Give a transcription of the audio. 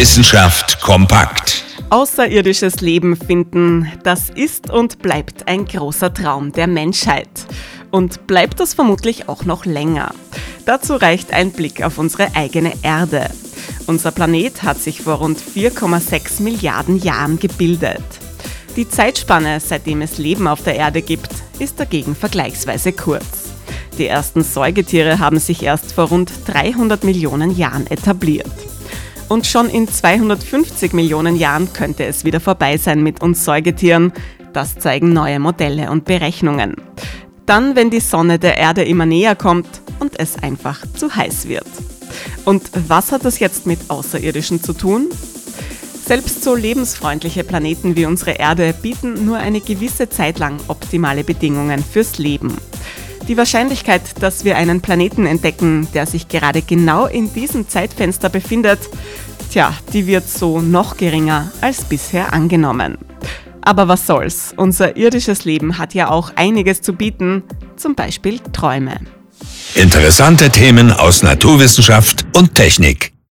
Wissenschaft kompakt. Außerirdisches Leben finden, das ist und bleibt ein großer Traum der Menschheit. Und bleibt das vermutlich auch noch länger. Dazu reicht ein Blick auf unsere eigene Erde. Unser Planet hat sich vor rund 4,6 Milliarden Jahren gebildet. Die Zeitspanne, seitdem es Leben auf der Erde gibt, ist dagegen vergleichsweise kurz. Die ersten Säugetiere haben sich erst vor rund 300 Millionen Jahren etabliert. Und schon in 250 Millionen Jahren könnte es wieder vorbei sein mit uns Säugetieren. Das zeigen neue Modelle und Berechnungen. Dann, wenn die Sonne der Erde immer näher kommt und es einfach zu heiß wird. Und was hat das jetzt mit Außerirdischen zu tun? Selbst so lebensfreundliche Planeten wie unsere Erde bieten nur eine gewisse Zeit lang optimale Bedingungen fürs Leben. Die Wahrscheinlichkeit, dass wir einen Planeten entdecken, der sich gerade genau in diesem Zeitfenster befindet, tja, die wird so noch geringer als bisher angenommen. Aber was soll's, unser irdisches Leben hat ja auch einiges zu bieten, zum Beispiel Träume. Interessante Themen aus Naturwissenschaft und Technik.